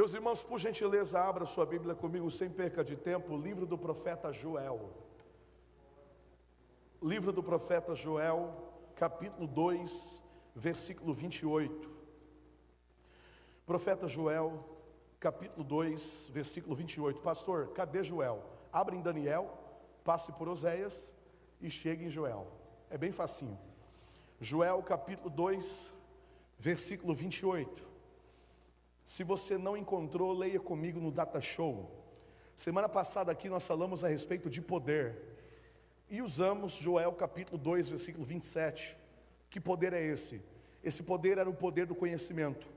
Meus irmãos, por gentileza, abra sua Bíblia comigo sem perca de tempo, o livro do profeta Joel. Livro do profeta Joel, capítulo 2, versículo 28. Profeta Joel, capítulo 2, versículo 28. Pastor, cadê Joel? Abre em Daniel, passe por Oséias e chegue em Joel. É bem facinho. Joel, capítulo 2, versículo 28. Se você não encontrou, leia comigo no Data Show. Semana passada aqui nós falamos a respeito de poder e usamos Joel capítulo 2, versículo 27. Que poder é esse? Esse poder era o poder do conhecimento.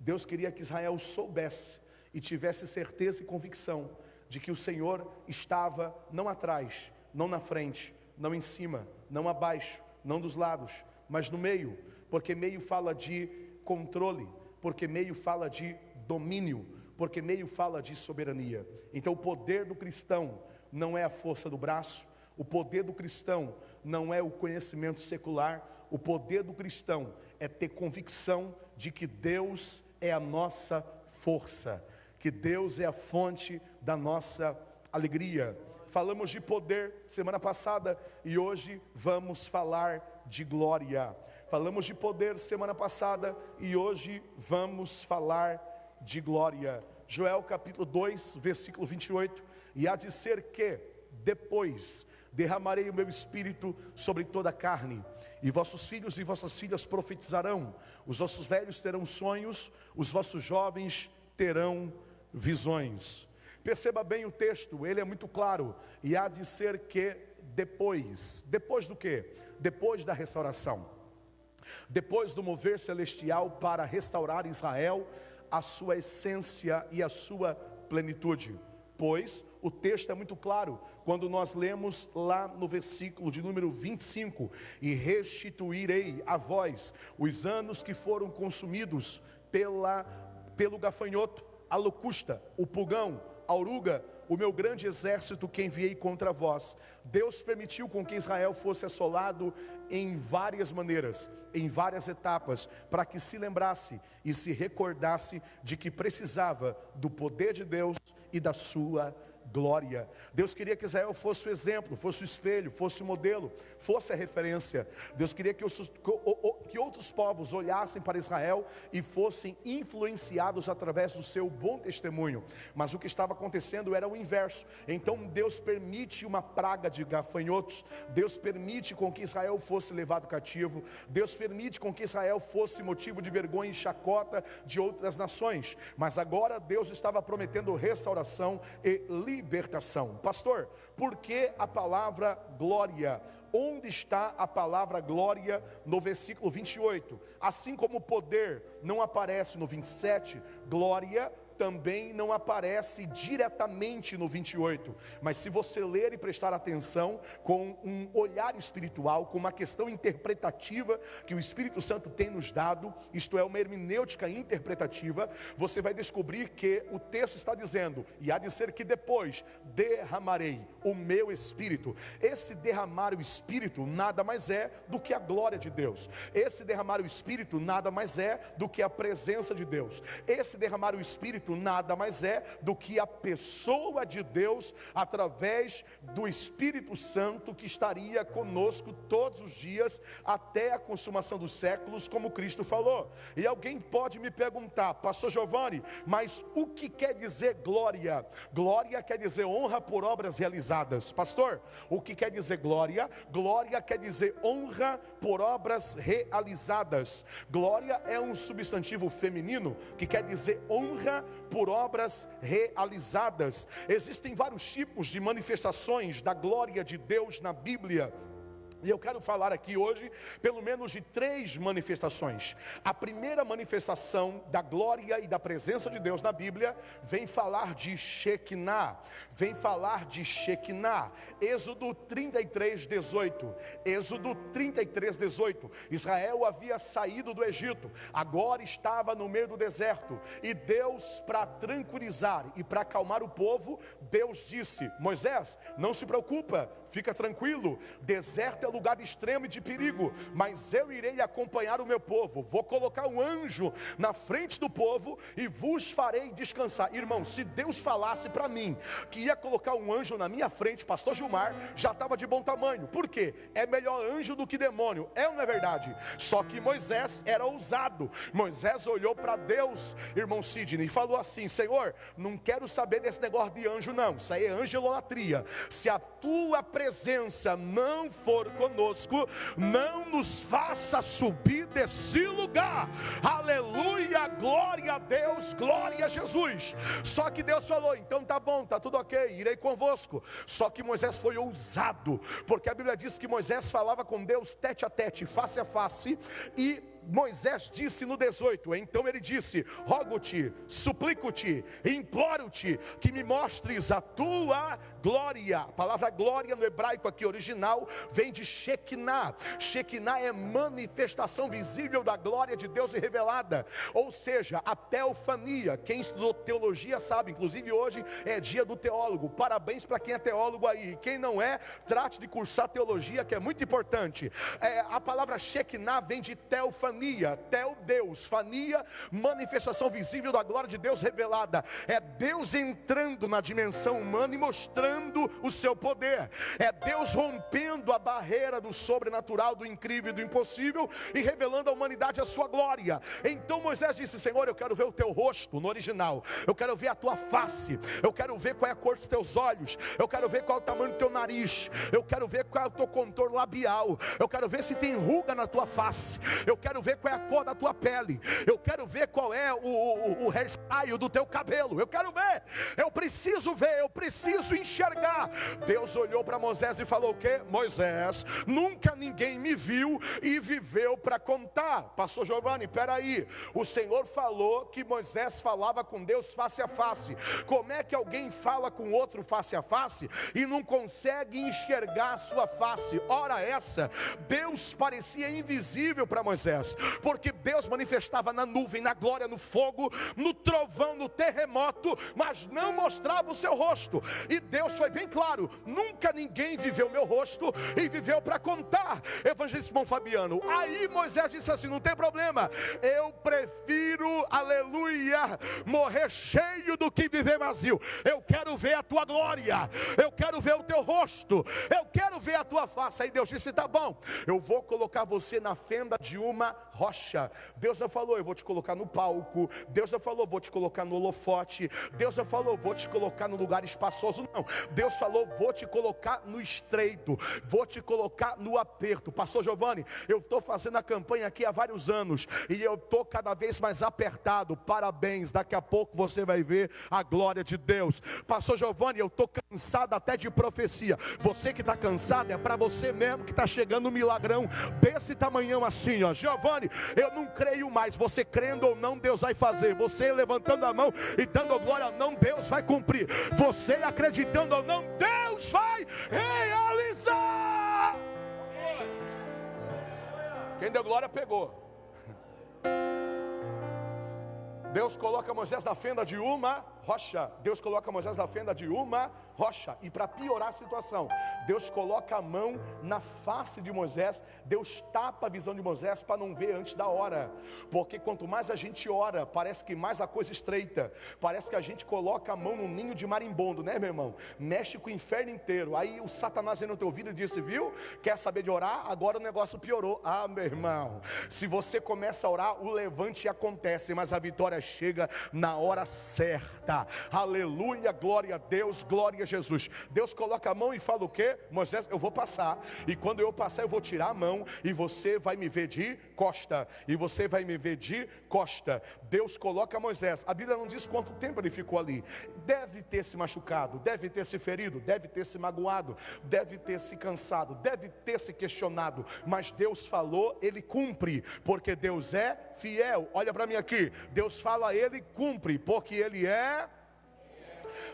Deus queria que Israel soubesse e tivesse certeza e convicção de que o Senhor estava não atrás, não na frente, não em cima, não abaixo, não dos lados, mas no meio, porque meio fala de controle, porque meio fala de domínio, porque meio fala de soberania. Então, o poder do cristão não é a força do braço, o poder do cristão não é o conhecimento secular, o poder do cristão é ter convicção de que Deus é a nossa força, que Deus é a fonte da nossa alegria. Falamos de poder semana passada e hoje vamos falar de glória. Falamos de poder semana passada e hoje vamos falar de glória. Joel capítulo 2, versículo 28. E há de ser que depois derramarei o meu espírito sobre toda a carne, e vossos filhos e vossas filhas profetizarão, os vossos velhos terão sonhos, os vossos jovens terão visões. Perceba bem o texto, ele é muito claro, e há de ser que depois, depois do que? Depois da restauração. Depois do mover celestial para restaurar Israel a sua essência e a sua plenitude. Pois o texto é muito claro quando nós lemos lá no versículo de número 25: E restituirei a vós os anos que foram consumidos pela, pelo gafanhoto, a locusta, o pulgão, a oruga, o meu grande exército que enviei contra vós. Deus permitiu com que Israel fosse assolado em várias maneiras, em várias etapas, para que se lembrasse e se recordasse de que precisava do poder de Deus e da sua glória. Deus queria que Israel fosse o exemplo, fosse o espelho, fosse o modelo, fosse a referência. Deus queria que, os, que outros povos olhassem para Israel e fossem influenciados através do seu bom testemunho. Mas o que estava acontecendo era o inverso. Então Deus permite uma praga de gafanhotos, Deus permite com que Israel fosse levado cativo, Deus permite com que Israel fosse motivo de vergonha e chacota de outras nações. Mas agora Deus estava prometendo restauração e libertação libertação. Pastor, por que a palavra glória? Onde está a palavra glória no versículo 28? Assim como poder não aparece no 27, glória também não aparece diretamente no 28, mas se você ler e prestar atenção com um olhar espiritual, com uma questão interpretativa que o Espírito Santo tem nos dado, isto é, uma hermenêutica interpretativa, você vai descobrir que o texto está dizendo, e há de ser que depois derramarei o meu espírito. Esse derramar o espírito nada mais é do que a glória de Deus. Esse derramar o espírito nada mais é do que a presença de Deus. Esse derramar o espírito Espírito nada mais é do que a pessoa de Deus através do Espírito Santo que estaria conosco todos os dias até a consumação dos séculos, como Cristo falou. E alguém pode me perguntar, Pastor Giovanni, mas o que quer dizer glória? Glória quer dizer honra por obras realizadas. Pastor, o que quer dizer glória? Glória quer dizer honra por obras realizadas. Glória é um substantivo feminino que quer dizer honra por obras realizadas. Existem vários tipos de manifestações da glória de Deus na Bíblia. E eu quero falar aqui hoje, pelo menos de três manifestações. A primeira manifestação da glória e da presença de Deus na Bíblia vem falar de Shekinah, vem falar de Shekinah. Êxodo 33, 18. Êxodo 33, 18. Israel havia saído do Egito, agora estava no meio do deserto. E Deus, para tranquilizar e para acalmar o povo, Deus disse: Moisés, não se preocupa, fica tranquilo, deserto é lugar extremo e de perigo, mas eu irei acompanhar o meu povo. Vou colocar um anjo na frente do povo e vos farei descansar. Irmão, se Deus falasse para mim que ia colocar um anjo na minha frente, pastor Gilmar já estava de bom tamanho. Por quê? É melhor anjo do que demônio. É ou não é verdade? Só que Moisés era ousado. Moisés olhou para Deus, irmão Sidney, e falou assim: Senhor, não quero saber desse negócio de anjo, não. Isso aí é angelolatria. Se a tua presença não for conosco, não nos faça subir desse lugar. Aleluia, glória a Deus, glória a Jesus. Só que Deus falou: então tá bom, tá tudo ok, irei convosco. Só que Moisés foi ousado, porque a Bíblia diz que Moisés falava com Deus tete a tete, face a face, e Moisés disse no 18: Então ele disse: Rogo-te, suplico-te, imploro-te que me mostres a tua glória. A palavra glória no hebraico aqui original vem de Shekinah. Shekinah é manifestação visível da glória de Deus e revelada, ou seja, a teofania. Quem estudou teologia sabe, inclusive hoje é dia do teólogo. Parabéns para quem é teólogo aí. Quem não é, trate de cursar teologia, que é muito importante. É, a palavra Shekinah vem de teofania fania, tel Deus, fania, manifestação visível da glória de Deus revelada. É Deus entrando na dimensão humana e mostrando o seu poder. É Deus rompendo a barreira do sobrenatural, do incrível e do impossível e revelando à humanidade a sua glória. Então Moisés disse: Senhor, eu quero ver o teu rosto no original. Eu quero ver a tua face. Eu quero ver qual é a cor dos teus olhos. Eu quero ver qual é o tamanho do teu nariz. Eu quero ver qual é o teu contorno labial. Eu quero ver se tem ruga na tua face. Eu quero ver qual é a cor da tua pele, eu quero ver qual é o, o, o do teu cabelo, eu quero ver, eu preciso ver, eu preciso enxergar. Deus olhou para Moisés e falou: O que? Moisés, nunca ninguém me viu e viveu para contar. Pastor Giovanni, peraí, o Senhor falou que Moisés falava com Deus face a face. Como é que alguém fala com outro face a face e não consegue enxergar a sua face? Ora, essa, Deus parecia invisível para Moisés porque Deus manifestava na nuvem, na glória, no fogo, no trovão, no terremoto, mas não mostrava o seu rosto. E Deus foi bem claro: nunca ninguém viveu meu rosto e viveu para contar. Evangelista Simão Fabiano. Aí Moisés disse assim: não tem problema, eu prefiro, aleluia, morrer cheio do que viver vazio. Eu quero ver a tua glória, eu quero ver o teu rosto, eu quero ver a tua face. Aí Deus disse: tá bom, eu vou colocar você na fenda de uma rocha. Deus já falou, eu vou te colocar no palco. Deus já falou, vou te colocar no holofote. Deus já falou, vou te colocar no lugar espaçoso. Não, Deus falou, vou te colocar no estreito, vou te colocar no aperto. Pastor Giovanni, eu estou fazendo a campanha aqui há vários anos e eu estou cada vez mais apertado. Parabéns, daqui a pouco você vai ver a glória de Deus. Pastor Giovanni, eu estou cansado até de profecia. Você que está cansado é para você mesmo que está chegando um milagrão desse tamanhão assim, ó. Giovanni, eu não creio mais. Você crendo ou não, Deus vai fazer. Você levantando a mão e dando glória ou não, Deus vai cumprir. Você acreditando ou não, Deus vai realizar. Quem deu glória pegou. Deus coloca Moisés na fenda de uma rocha. Deus coloca Moisés na fenda de uma rocha. E para piorar a situação, Deus coloca a mão na face de Moisés. Deus tapa a visão de Moisés para não ver antes da hora. Porque quanto mais a gente ora, parece que mais a coisa estreita. Parece que a gente coloca a mão no ninho de marimbondo, né, meu irmão? Mexe com o inferno inteiro. Aí o Satanás vem no teu ouvido e disse: Viu? Quer saber de orar? Agora o negócio piorou. Ah, meu irmão. Se você começa a orar, o levante acontece, mas a vitória chega na hora certa. Aleluia, glória a Deus, glória a Jesus. Deus coloca a mão e fala o que? Moisés, eu vou passar. E quando eu passar, eu vou tirar a mão e você vai me ver de costa. E você vai me ver de costa. Deus coloca Moisés. A Bíblia não diz quanto tempo ele ficou ali. Deve ter se machucado, deve ter se ferido, deve ter se magoado, deve ter se cansado, deve ter se questionado. Mas Deus falou, ele cumpre, porque Deus é fiel. Olha para mim aqui. Deus fala, ele cumpre, porque ele é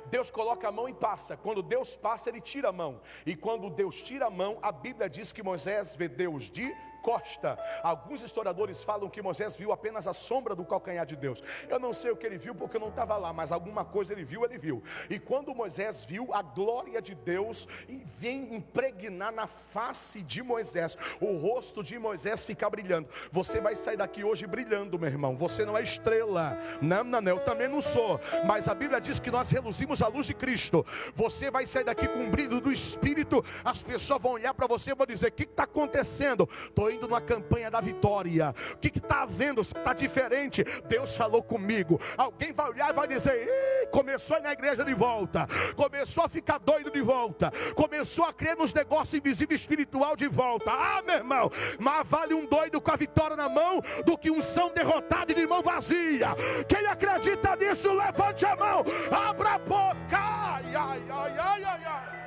Deus coloca a mão e passa. Quando Deus passa, ele tira a mão. E quando Deus tira a mão, a Bíblia diz que Moisés vê Deus de encosta. Alguns historiadores falam que Moisés viu apenas a sombra do calcanhar de Deus. Eu não sei o que ele viu porque eu não estava lá, mas alguma coisa ele viu, ele viu. E quando Moisés viu a glória de Deus e vem impregnar na face de Moisés, o rosto de Moisés fica brilhando. Você vai sair daqui hoje brilhando, meu irmão. Você não é estrela. Não, não, não, eu também não sou. Mas a Bíblia diz que nós reluzimos a luz de Cristo. Você vai sair daqui com o brilho do Espírito. As pessoas vão olhar para você e vão dizer: O que está acontecendo? Estou indo numa campanha da vitória. O que está havendo? Está diferente. Deus falou comigo. Alguém vai olhar e vai dizer: começou a ir na igreja de volta. Começou a ficar doido de volta. Começou a crer nos negócios invisíveis espiritual de volta. Ah, meu irmão, mas vale um doido com a vitória na mão do que um são derrotado e de mão vazia. Quem acredita nisso, levante a mão, abra a boca. Ai, ai, ai, ai, ai,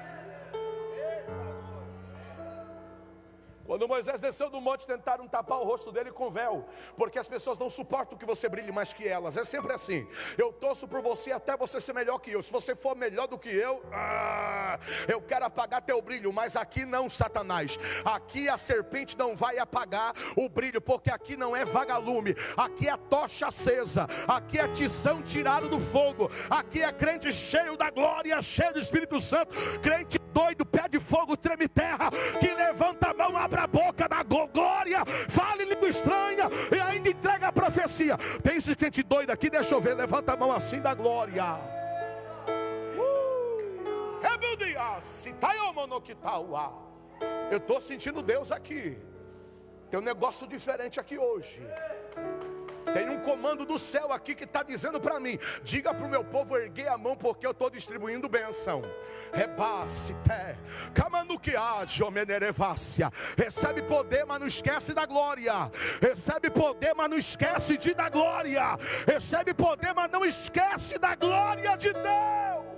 Quando Moisés desceu do monte, tentaram tapar o rosto dele com véu, porque as pessoas não suportam que você brilhe mais que elas. É sempre assim. Eu torço por você até você ser melhor que eu. Se você for melhor do que eu, ah, eu quero apagar teu brilho, mas aqui não, Satanás. Aqui a serpente não vai apagar o brilho, porque aqui não é vagalume, aqui é tocha acesa, aqui é tição tirado do fogo, aqui é crente cheio da glória, cheio do Espírito Santo, crente doido, pé de fogo, treme terra, que levanta a mão, abra a boca da glória, fale língua estranha e ainda entrega a profecia. Tem esse crente doido aqui, deixa eu ver, levanta a mão assim da glória. Eu estou sentindo Deus aqui. Tem um negócio diferente aqui hoje. Tem um comando do céu aqui que está dizendo para mim: diga para o meu povo erguer a mão, porque eu estou distribuindo bênção. Rebasse, recebe poder, mas não esquece da glória. Recebe poder, mas não esquece de dar glória. Recebe poder, mas não esquece da glória de Deus.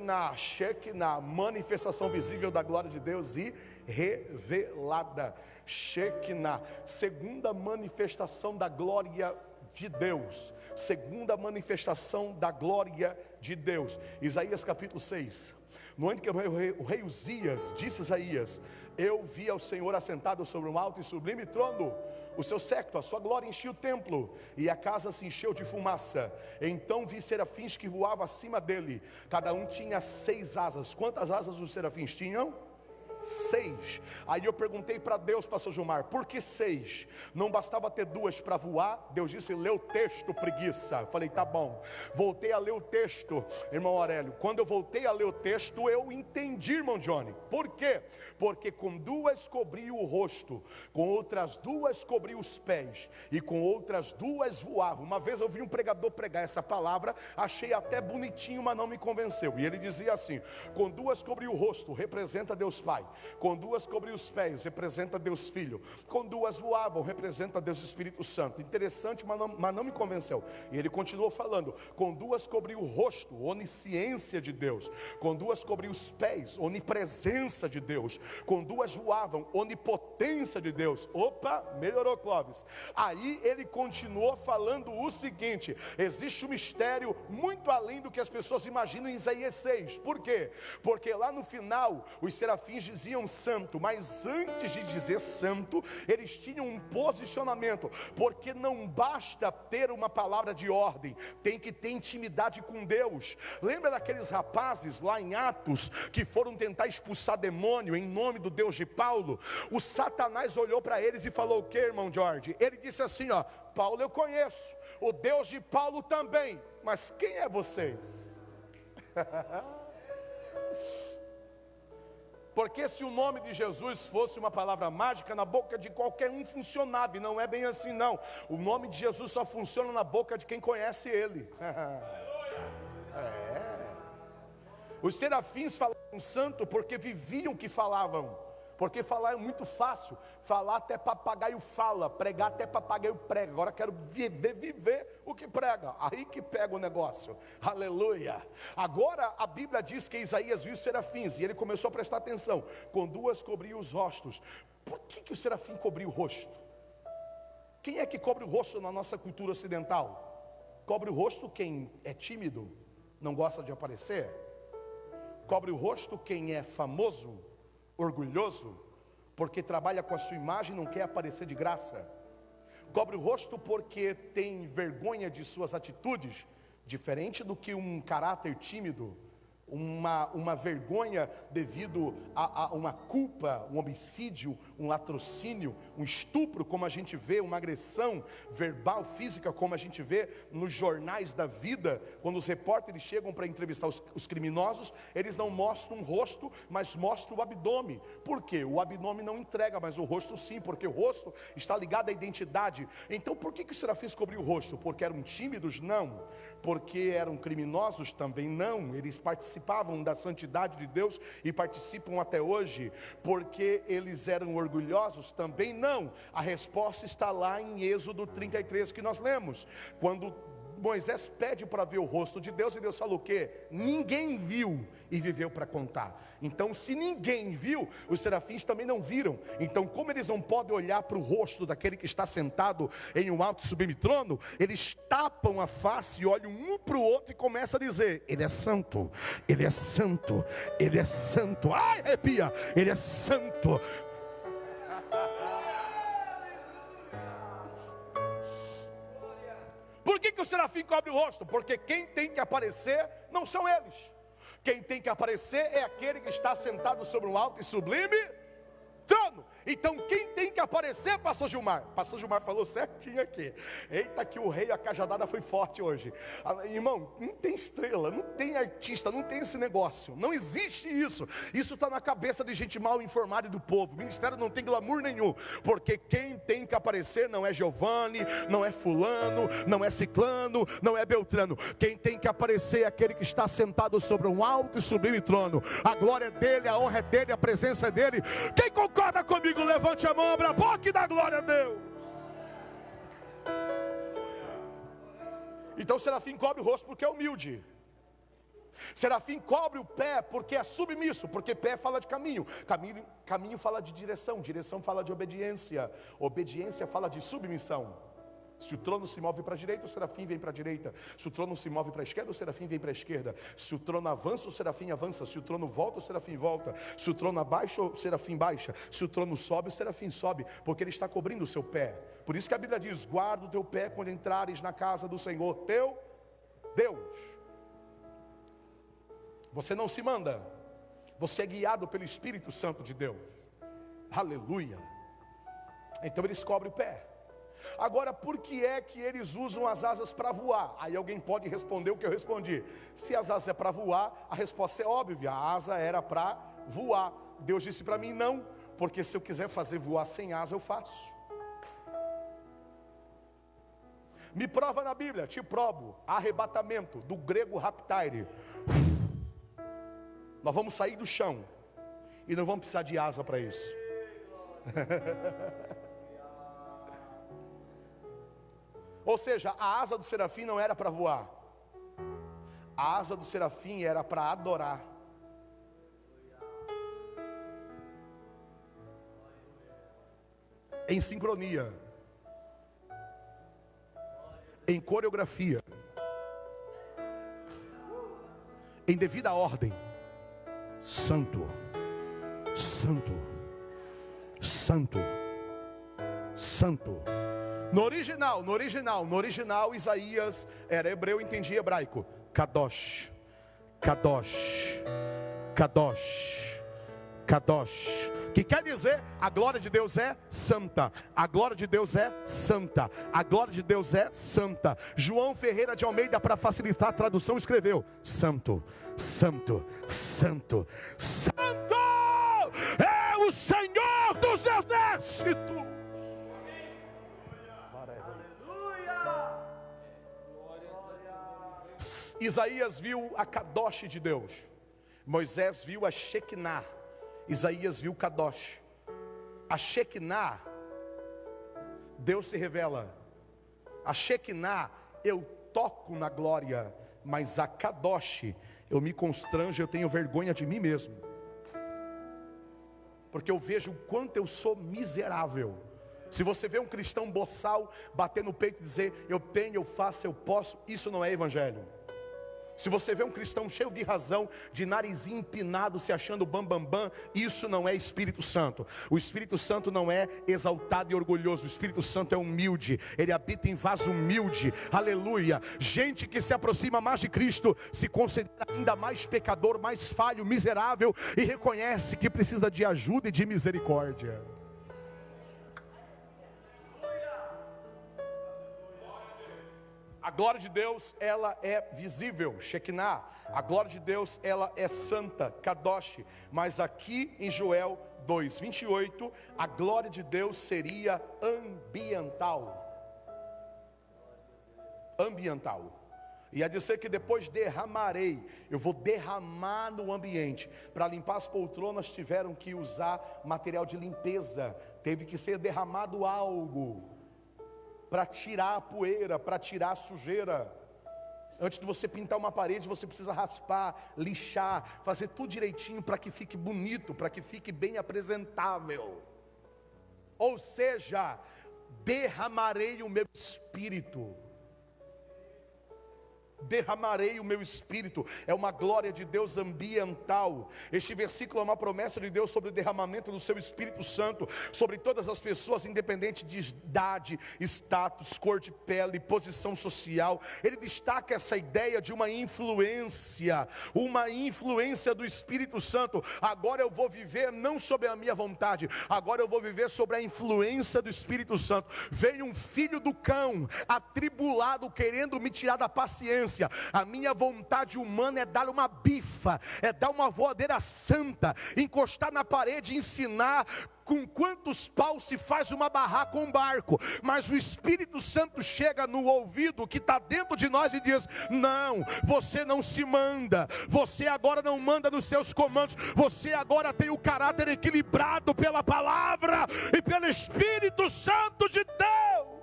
Na, cheque na manifestação visível da glória de Deus e revelada. Shekinah, segunda manifestação da glória de Deus, segunda manifestação da glória de Deus. Isaías capítulo 6. No ano que o rei Uzias disse a Isaías: Eu vi ao Senhor assentado sobre um alto e sublime trono, o seu séquito, a sua glória enchia o templo, e a casa se encheu de fumaça. Então vi serafins que voavam acima dele, cada um tinha seis asas. Quantas asas os serafins tinham? Seis. Aí eu perguntei para Deus, pastor Gilmar, por que seis? Não bastava ter duas para voar? Deus disse, lê o texto, preguiça. Eu falei, tá bom. Voltei a ler o texto, irmão Aurélio. Quando eu voltei a ler o texto, eu entendi, irmão Johnny. Por quê? Porque com duas cobri o rosto, com outras duas cobri os pés, e com outras duas voava. Uma vez eu vi um pregador pregar essa palavra, achei até bonitinho, mas não me convenceu. E ele dizia assim: com duas cobri o rosto, representa Deus Pai com duas cobriu os pés, representa Deus Filho, com duas voavam, representa Deus Espírito Santo. Interessante, mas não, mas não me convenceu. E ele continuou falando: com duas cobriu o rosto, onisciência de Deus, com duas cobriu os pés, onipresença de Deus, com duas voavam, onipotência de Deus. Opa, melhorou Clóvis. Aí ele continuou falando o seguinte: existe um mistério muito além do que as pessoas imaginam em Isaías 6. Por quê? Porque lá no final os serafins diziam diziam santo, mas antes de dizer santo, eles tinham um posicionamento, porque não basta ter uma palavra de ordem, tem que ter intimidade com Deus. Lembra daqueles rapazes lá em Atos que foram tentar expulsar demônio em nome do Deus de Paulo? O Satanás olhou para eles e falou: O que, irmão George? Ele disse assim: Ó, Paulo eu conheço, o Deus de Paulo também, mas quem é vocês? Porque se o nome de Jesus fosse uma palavra mágica, na boca de qualquer um funcionava, e não é bem assim não. O nome de Jesus só funciona na boca de quem conhece Ele. é. Os serafins falavam santo porque viviam o que falavam. Porque falar é muito fácil. Falar até papagaio fala, pregar até papagaio prega. Agora quero viver, viver o que prega. Aí que pega o negócio. Aleluia. Agora a Bíblia diz que Isaías viu serafins e ele começou a prestar atenção. Com duas cobriu os rostos. Por que, que o serafim cobriu o rosto? Quem é que cobre o rosto na nossa cultura ocidental? Cobre o rosto quem é tímido, não gosta de aparecer. Cobre o rosto quem é famoso orgulhoso porque trabalha com a sua imagem e não quer aparecer de graça. Cobre o rosto porque tem vergonha de suas atitudes, diferente do que um caráter tímido uma, uma vergonha devido a, a, uma culpa, um homicídio, um latrocínio, um estupro, como a gente vê, uma agressão verbal, física, como a gente vê nos jornais da vida, quando os repórteres chegam para entrevistar os, os criminosos, eles não mostram o rosto, mas mostram o abdômen. Por quê? O abdômen não entrega, mas o rosto sim, porque o rosto está ligado à identidade. Então, por que, que os serafins cobriu o rosto? Porque eram tímidos? Não. Porque eram criminosos? Também não. Eles participaram participavam da santidade de Deus e participam até hoje, porque eles eram orgulhosos? Também não. A resposta está lá em Êxodo 33 que nós lemos, quando Moisés pede para ver o rosto de Deus e Deus fala o quê? Ninguém viu e viveu para contar. Então, se ninguém viu, os serafins também não viram. Então, como eles não podem olhar para o rosto daquele que está sentado em um alto sublime trono, eles tapam a face, olham um para o outro e começam a dizer: Ele é santo, Ele é santo, Ele é santo. Ai, arrepia, Ele é santo. Que, o serafim cobre o rosto? Porque quem tem que aparecer não são eles. Quem tem que aparecer é aquele que está sentado sobre um alto e sublime trono. Então quem tem aparecer, pastor Gilmar? Pastor Gilmar falou certinho aqui. Eita, que o rei, a cajadada foi forte hoje. Ah, irmão, não tem estrela, não tem artista, não tem esse negócio. Não existe isso. Isso está na cabeça de gente mal informada e do povo. O ministério não tem glamour nenhum. Porque quem tem que aparecer não é Giovanni, não é fulano, não é ciclano, não é Beltrano. Quem tem que aparecer é aquele que está sentado sobre um alto e sublime trono. A glória é dele, a honra é dele, a presença é dele. Quem concorda comigo, levante a mão, abra boca e dá glória a Deus. Então Serafim cobre o rosto porque é humilde. Serafim cobre o pé porque é submisso, porque pé fala de caminho. caminho, caminho fala de direção, direção fala de obediência, obediência fala de submissão. Se o trono se move para a direita, o serafim vem para a direita. Se o trono se move para a esquerda, o serafim vem para a esquerda. Se o trono avança, o serafim avança. Se o trono volta, o serafim volta. Se o trono abaixa, o serafim baixa. Se o trono sobe, o serafim sobe, porque ele está cobrindo o seu pé. Por isso que a Bíblia diz: guarda o teu pé quando entrares na casa do Senhor, teu Deus. Você não se manda, você é guiado pelo Espírito Santo de Deus. Aleluia. Então eles cobrem o pé. Agora, por que é que eles usam as asas para voar? Aí alguém pode responder o que eu respondi. Se as asas é para voar, a resposta é óbvia. A asa era para voar. Deus disse para mim não, porque se eu quiser fazer voar sem asa, eu faço. Me prova na Bíblia, te provo. Arrebatamento, do grego raptaire. Nós vamos sair do chão e não vamos precisar de asa para isso. Ou seja, a asa do serafim não era para voar, a asa do serafim era para adorar. Em sincronia, em coreografia, em devida ordem. Santo, Santo, Santo, Santo. No original, no original, no original, Isaías era hebreu, entendia hebraico. Kadosh, Kadosh, Kadosh, Kadosh. Que quer dizer, a glória de Deus é santa. A glória de Deus é santa. A glória de Deus é santa. João Ferreira de Almeida, para facilitar a tradução, escreveu: Santo, Santo, Santo, Santo é o Senhor dos exércitos. Isaías viu a Kadosh de Deus, Moisés viu a Shekinah, Isaías viu Kadosh. A Shekinah, Deus se revela. A Shekinah, eu toco na glória, mas a Kadosh, eu me constranjo, eu tenho vergonha de mim mesmo. Porque eu vejo o quanto eu sou miserável. Se você vê um cristão boçal bater no peito e dizer, eu tenho, eu faço, eu posso, isso não é evangelho. Se você vê um cristão cheio de razão, de narizinho empinado, se achando bambambam, bam, bam, isso não é Espírito Santo. O Espírito Santo não é exaltado e orgulhoso. O Espírito Santo é humilde. Ele habita em vaso humilde. Aleluia. Gente que se aproxima mais de Cristo se considera ainda mais pecador, mais falho, miserável e reconhece que precisa de ajuda e de misericórdia. A glória de Deus, ela é visível, Shekinah. A glória de Deus, ela é santa, Kadosh. Mas aqui em Joel 2:28, a glória de Deus seria ambiental. Ambiental. Ia dizer que depois derramarei, eu vou derramar no ambiente. Para limpar as poltronas tiveram que usar material de limpeza, teve que ser derramado algo para tirar a poeira, para tirar a sujeira. Antes de você pintar uma parede, você precisa raspar, lixar, fazer tudo direitinho para que fique bonito, para que fique bem apresentável. Ou seja, derramarei o meu espírito derramarei o meu espírito, é uma glória de Deus ambiental. Este versículo é uma promessa de Deus sobre o derramamento do seu Espírito Santo sobre todas as pessoas, independente de idade, status, cor de pele, posição social. Ele destaca essa ideia de uma influência, uma influência do Espírito Santo. Agora eu vou viver não sobre a minha vontade, agora eu vou viver sobre a influência do Espírito Santo. Veio um filho do cão, atribulado, querendo me tirar da paciência a minha vontade humana é dar uma bifa, é dar uma voadeira santa, encostar na parede, ensinar com quantos paus se faz uma barraca com um barco, mas o Espírito Santo chega no ouvido que está dentro de nós e diz: Não, você não se manda, você agora não manda nos seus comandos, você agora tem o caráter equilibrado pela palavra e pelo Espírito Santo de Deus.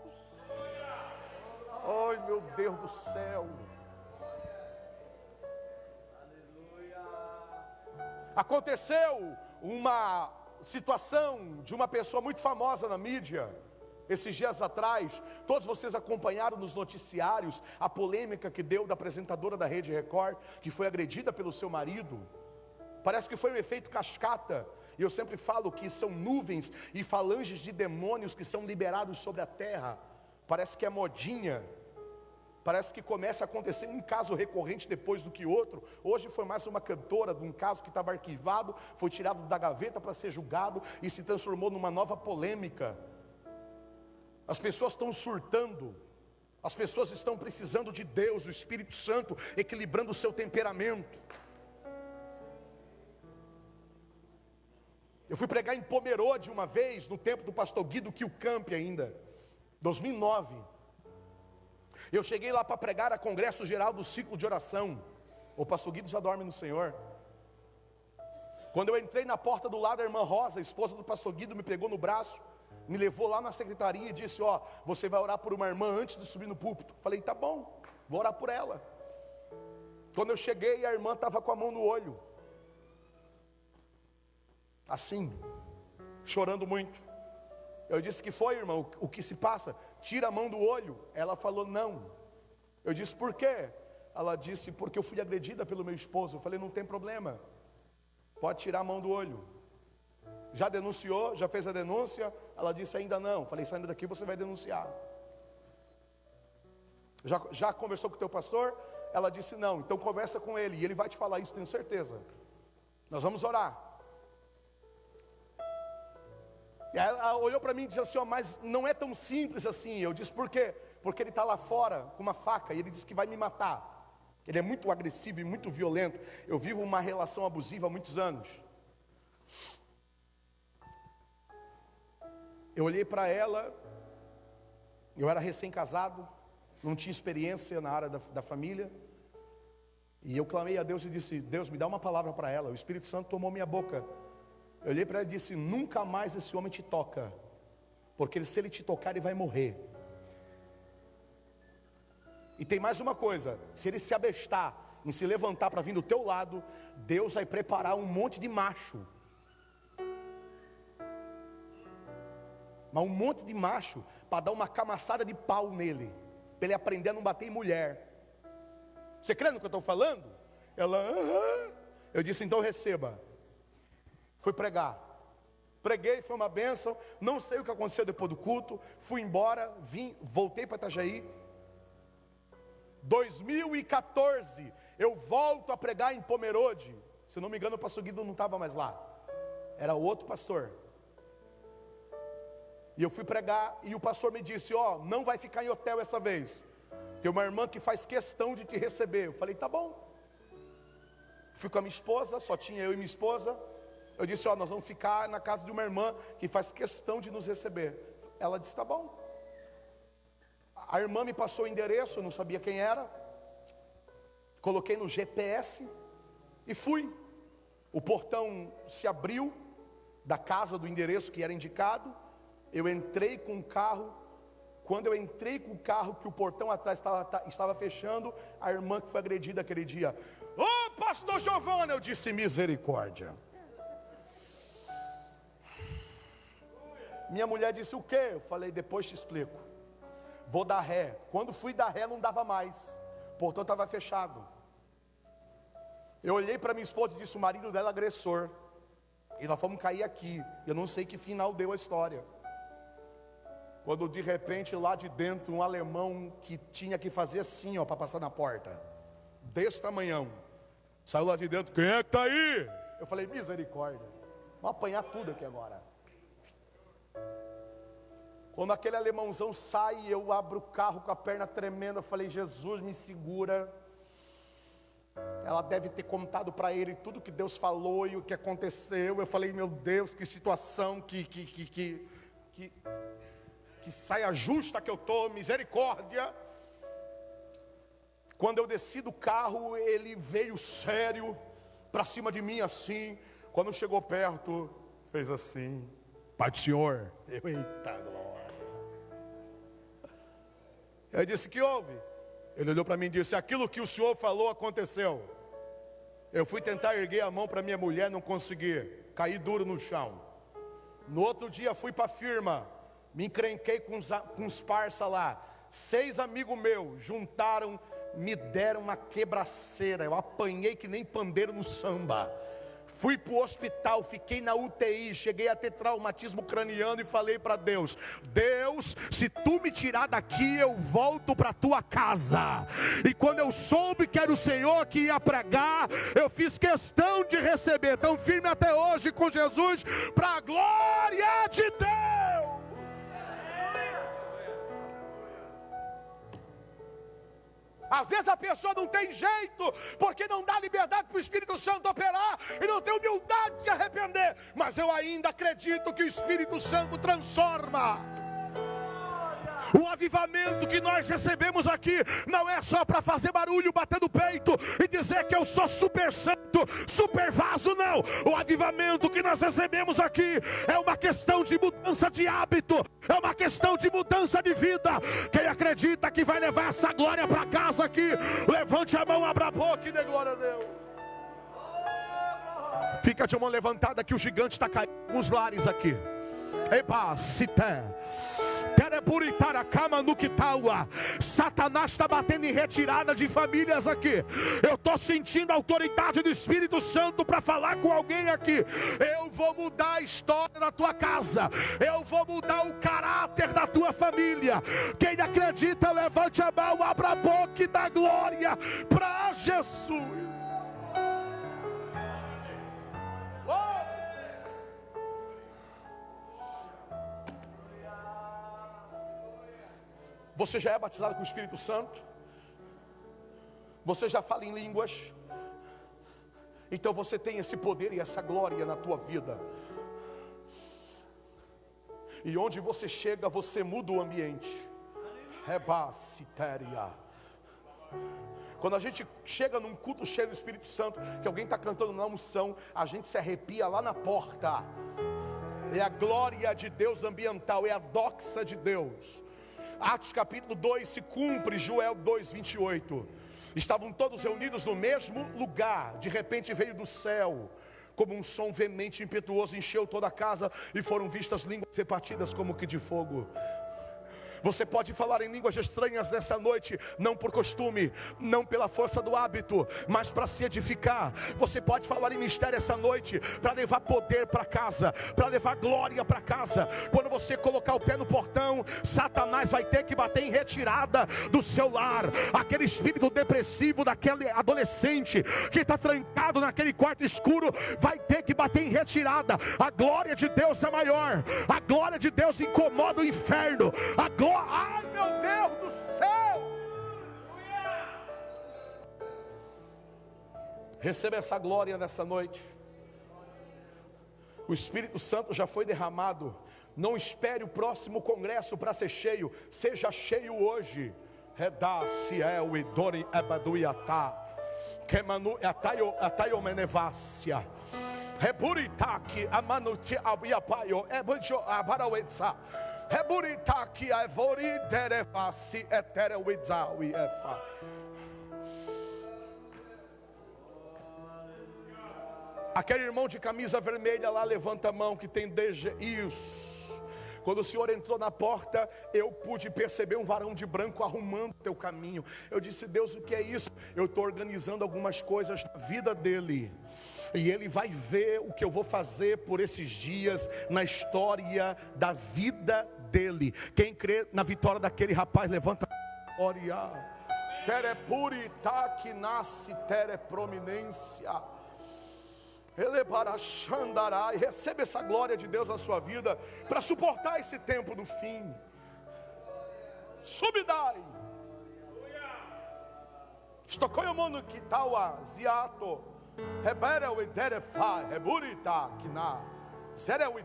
Ai meu Deus do céu. Aconteceu uma situação de uma pessoa muito famosa na mídia, esses dias atrás, todos vocês acompanharam nos noticiários a polêmica que deu da apresentadora da Rede Record, que foi agredida pelo seu marido. Parece que foi um efeito cascata, e eu sempre falo que são nuvens e falanges de demônios que são liberados sobre a terra. Parece que é modinha, Parece que começa a acontecer um caso recorrente depois do que outro. Hoje foi mais uma cantora de um caso que estava arquivado, foi tirado da gaveta para ser julgado e se transformou numa nova polêmica. As pessoas estão surtando, as pessoas estão precisando de Deus, o Espírito Santo, equilibrando o seu temperamento. Eu fui pregar em Pomerode uma vez, no tempo do pastor Guido Kilcamp ainda, 2009. Eu cheguei lá para pregar a congresso geral do ciclo de oração. O pastor Guido já dorme no Senhor. Quando eu entrei na porta do lado, a irmã Rosa, a esposa do pastor Guido, me pegou no braço, me levou lá na secretaria e disse: Ó, você vai orar por uma irmã antes de subir no púlpito. Falei: Tá bom, vou orar por ela. Quando eu cheguei, a irmã estava com a mão no olho, assim, chorando muito. Eu disse que foi, irmão, o que se passa? Tira a mão do olho. Ela falou não. Eu disse por quê? Ela disse porque eu fui agredida pelo meu esposo. Eu falei não tem problema. Pode tirar a mão do olho. Já denunciou? Já fez a denúncia? Ela disse ainda não. Eu falei saindo daqui você vai denunciar. Já, já conversou com o teu pastor? Ela disse não. Então conversa com ele e ele vai te falar isso, tenho certeza. Nós vamos orar. E ela olhou para mim e disse assim: ó, Mas não é tão simples assim. Eu disse: Por quê? Porque ele está lá fora com uma faca e ele disse que vai me matar. Ele é muito agressivo e muito violento. Eu vivo uma relação abusiva há muitos anos. Eu olhei para ela, eu era recém-casado, não tinha experiência na área da, da família. E eu clamei a Deus e disse: Deus, me dá uma palavra para ela. O Espírito Santo tomou minha boca eu olhei para ela e disse: Nunca mais esse homem te toca, porque se ele te tocar, ele vai morrer. E tem mais uma coisa: se ele se abestar em se levantar para vir do teu lado, Deus vai preparar um monte de macho. Mas um monte de macho para dar uma camaçada de pau nele, para ele aprender a não bater em mulher. Você crê no que eu estou falando? Ela, Aham. eu disse, então receba. Fui pregar. Preguei, foi uma bênção. Não sei o que aconteceu depois do culto. Fui embora, vim, voltei para Itajaí. 2014, eu volto a pregar em Pomerode. Se não me engano, o pastor Guido não estava mais lá. Era outro pastor. E eu fui pregar e o pastor me disse: Ó, oh, não vai ficar em hotel essa vez. Tem uma irmã que faz questão de te receber. Eu falei: Tá bom. Fui com a minha esposa, só tinha eu e minha esposa. Eu disse: Ó, nós vamos ficar na casa de uma irmã que faz questão de nos receber. Ela disse: Tá bom. A irmã me passou o endereço, eu não sabia quem era. Coloquei no GPS e fui. O portão se abriu da casa do endereço que era indicado. Eu entrei com o carro. Quando eu entrei com o carro, que o portão atrás estava, estava fechando, a irmã que foi agredida aquele dia, ô oh, pastor Giovanna, eu disse misericórdia. Minha mulher disse o quê? Eu falei, depois te explico vou dar ré. Quando fui dar ré, não dava mais, o portão estava fechado. Eu olhei para minha esposa e disse: o marido dela é agressor. E nós fomos cair aqui. Eu não sei que final deu a história. Quando de repente lá de dentro um alemão que tinha que fazer assim, ó, para passar na porta, desse tamanhão, saiu lá de dentro, quem é que está aí? Eu falei, misericórdia, vamos apanhar tudo aqui agora. Quando aquele alemãozão sai, eu abro o carro com a perna tremenda. Eu falei, Jesus, me segura. Ela deve ter contado para ele tudo que Deus falou e o que aconteceu. Eu falei, meu Deus, que situação, que, que, que, que, que, que saia justa que eu estou, misericórdia. Quando eu desci do carro, ele veio sério para cima de mim assim. Quando chegou perto, fez assim: Pai do Senhor, eu, eita glória. Ele disse: Que houve? Ele olhou para mim e disse: Aquilo que o senhor falou aconteceu. Eu fui tentar erguer a mão para minha mulher, não consegui, caí duro no chão. No outro dia fui para a firma, me encrenquei com os, com os parça lá. Seis amigos meus juntaram, me deram uma quebraceira. Eu apanhei que nem pandeiro no samba. Fui para o hospital, fiquei na UTI, cheguei a ter traumatismo craniano e falei para Deus: Deus, se tu me tirar daqui, eu volto para tua casa. E quando eu soube que era o Senhor que ia pregar, eu fiz questão de receber, tão firme até hoje com Jesus, para a glória de Deus. Às vezes a pessoa não tem jeito, porque não dá liberdade para o Espírito Santo operar e não tem humildade de se arrepender. Mas eu ainda acredito que o Espírito Santo transforma. O avivamento que nós recebemos aqui não é só para fazer barulho, bater no peito e dizer que eu sou super santo, super vaso, não. O avivamento que nós recebemos aqui é uma questão de mudança de hábito, é uma questão de mudança de vida. Quem acredita que vai levar essa glória para casa aqui, levante a mão, abra a boca e dê glória a Deus. Fica de mão levantada que o gigante está caindo nos lares aqui. Cité. Satanás está batendo em retirada de famílias aqui. Eu estou sentindo a autoridade do Espírito Santo para falar com alguém aqui. Eu vou mudar a história da tua casa. Eu vou mudar o caráter da tua família. Quem acredita, levante a mão, abra a boca e dá glória para Jesus. Você já é batizado com o Espírito Santo? Você já fala em línguas? Então você tem esse poder e essa glória na tua vida. E onde você chega, você muda o ambiente. Rebaciteria. Quando a gente chega num culto cheio do Espírito Santo, que alguém está cantando na unção, a gente se arrepia lá na porta. É a glória de Deus ambiental, é a doxa de Deus. Atos capítulo 2 se cumpre, Joel 2, 28. Estavam todos reunidos no mesmo lugar, de repente veio do céu, como um som veemente e impetuoso, encheu toda a casa e foram vistas línguas repartidas como que de fogo. Você pode falar em línguas estranhas nessa noite, não por costume, não pela força do hábito, mas para se edificar. Você pode falar em mistério essa noite para levar poder para casa, para levar glória para casa. Quando você colocar o pé no portão, Satanás vai ter que bater em retirada do seu lar. Aquele espírito depressivo daquele adolescente que está trancado naquele quarto escuro vai ter que bater em retirada. A glória de Deus é maior. A glória de Deus incomoda o inferno. A glória, ai meu Deus do céu! Receba essa glória nessa noite. O Espírito Santo já foi derramado. Não espere o próximo congresso para ser cheio. Seja cheio hoje. Redasse é o idori ebaduiatá. Kemanu atayo atayo menevácia. Reburitaki amanuti abiapayo ebanjo abarawetsa. Efa. Aquele irmão de camisa vermelha lá levanta a mão que tem DG. Isso. Quando o Senhor entrou na porta, eu pude perceber um varão de branco arrumando o teu caminho. Eu disse, Deus, o que é isso? Eu estou organizando algumas coisas na vida dele. E ele vai ver o que eu vou fazer por esses dias na história da vida dele. Quem crê na vitória daquele rapaz, levanta a glória. Tere purita que nasce, tere prominência. Ele para Xandarai, receba essa glória de Deus na sua vida para suportar esse tempo do fim. Subidai. Estocolmo kitawa ziato. Rebera o ederefa, reburita. Zere o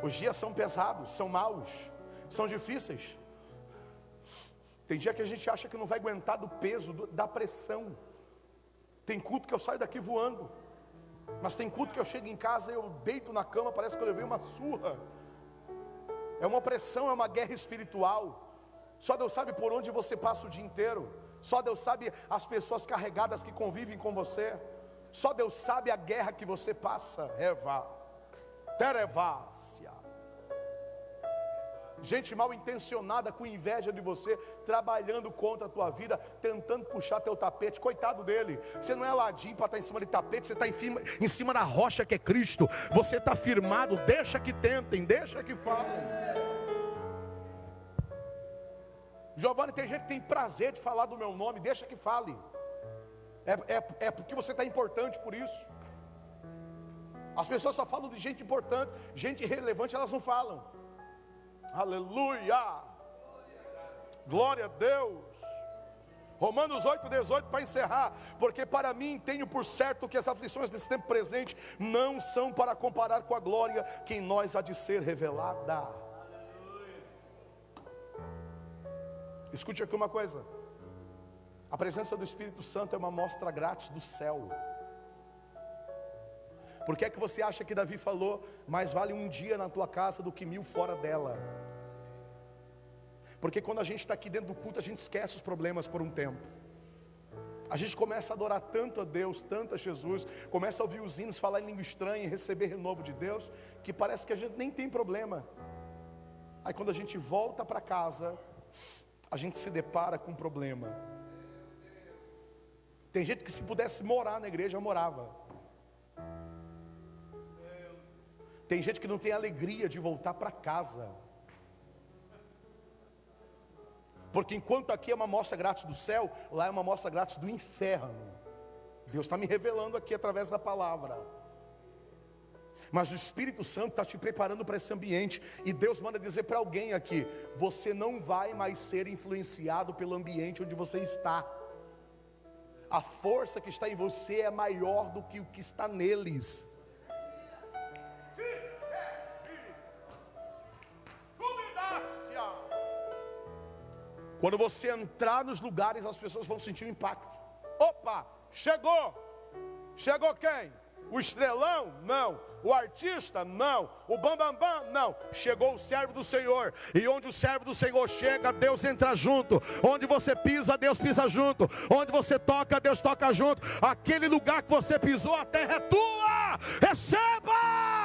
Os dias são pesados, são maus, são difíceis. Tem dia que a gente acha que não vai aguentar do peso, do, da pressão. Tem culto que eu saio daqui voando. Mas tem culto que eu chego em casa e eu deito na cama, parece que eu levei uma surra. É uma pressão, é uma guerra espiritual. Só Deus sabe por onde você passa o dia inteiro. Só Deus sabe as pessoas carregadas que convivem com você. Só Deus sabe a guerra que você passa. Eva, terevácia gente mal intencionada com inveja de você, trabalhando contra a tua vida, tentando puxar teu tapete. Coitado dele, você não é ladinho para estar tá em cima de tapete, você está em, em cima da rocha que é Cristo. Você está firmado, deixa que tentem, deixa que falem. Giovanni, tem gente que tem prazer de falar do meu nome, deixa que fale. É, é, é porque você está importante por isso. As pessoas só falam de gente importante, gente irrelevante, elas não falam. Aleluia. Glória a Deus. Romanos 8, 18 para encerrar, porque para mim tenho por certo que as aflições desse tempo presente não são para comparar com a glória que em nós há de ser revelada. Escute aqui uma coisa: a presença do Espírito Santo é uma mostra grátis do céu. Por que é que você acha que Davi falou, mais vale um dia na tua casa do que mil fora dela? Porque quando a gente está aqui dentro do culto, a gente esquece os problemas por um tempo. A gente começa a adorar tanto a Deus, tanto a Jesus, começa a ouvir os hinos, falar em língua estranha e receber renovo de Deus, que parece que a gente nem tem problema. Aí quando a gente volta para casa, a gente se depara com um problema. Tem gente que se pudesse morar na igreja, morava. Tem gente que não tem alegria de voltar para casa. Porque enquanto aqui é uma mostra grátis do céu, lá é uma mostra grátis do inferno. Deus está me revelando aqui através da palavra. Mas o Espírito Santo está te preparando para esse ambiente. E Deus manda dizer para alguém aqui: você não vai mais ser influenciado pelo ambiente onde você está. A força que está em você é maior do que o que está neles. Quando você entrar nos lugares, as pessoas vão sentir o impacto. Opa, chegou! Chegou quem? O estrelão? Não. O artista? Não. O bambambam? Bam, bam? Não. Chegou o servo do Senhor. E onde o servo do Senhor chega, Deus entra junto. Onde você pisa, Deus pisa junto. Onde você toca, Deus toca junto. Aquele lugar que você pisou, a terra é tua. Receba!